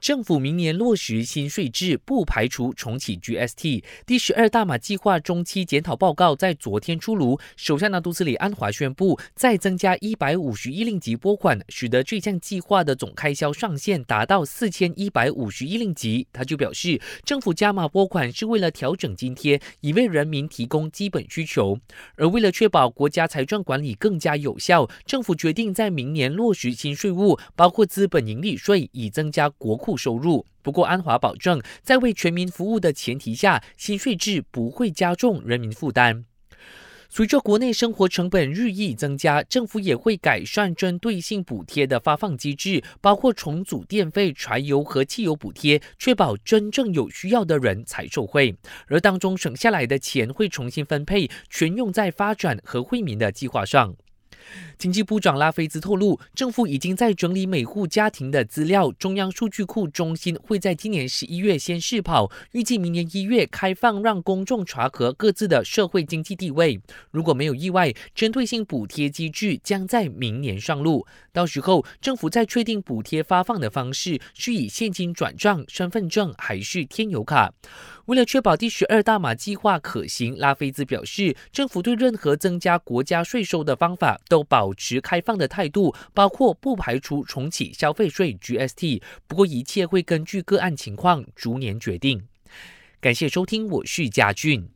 政府明年落实新税制，不排除重启 GST。第十二大马计划中期检讨报告在昨天出炉，首相纳杜斯里安华宣布再增加一百五十亿令吉拨款，使得这项计划的总开销上限达到四千一百五十亿令吉。他就表示，政府加码拨款是为了调整津贴，以为人民提供基本需求。而为了确保国家财政管理更加有效，政府决定在明年落实新税务，包括资本盈利税，以增加国库。不收入。不过，安华保证，在为全民服务的前提下，新税制不会加重人民负担。随着国内生活成本日益增加，政府也会改善针对性补贴的发放机制，包括重组电费、柴油和汽油补贴，确保真正有需要的人才受惠。而当中省下来的钱会重新分配，全用在发展和惠民的计划上。经济部长拉菲兹透露，政府已经在整理每户家庭的资料，中央数据库中心会在今年十一月先试跑，预计明年一月开放，让公众查核各自的社会经济地位。如果没有意外，针对性补贴机制将在明年上路，到时候政府再确定补贴发放的方式是以现金转账、身份证还是添油卡。为了确保第十二大马计划可行，拉菲兹表示，政府对任何增加国家税收的方法都都保持开放的态度，包括不排除重启消费税 GST。不过，一切会根据个案情况逐年决定。感谢收听，我是嘉俊。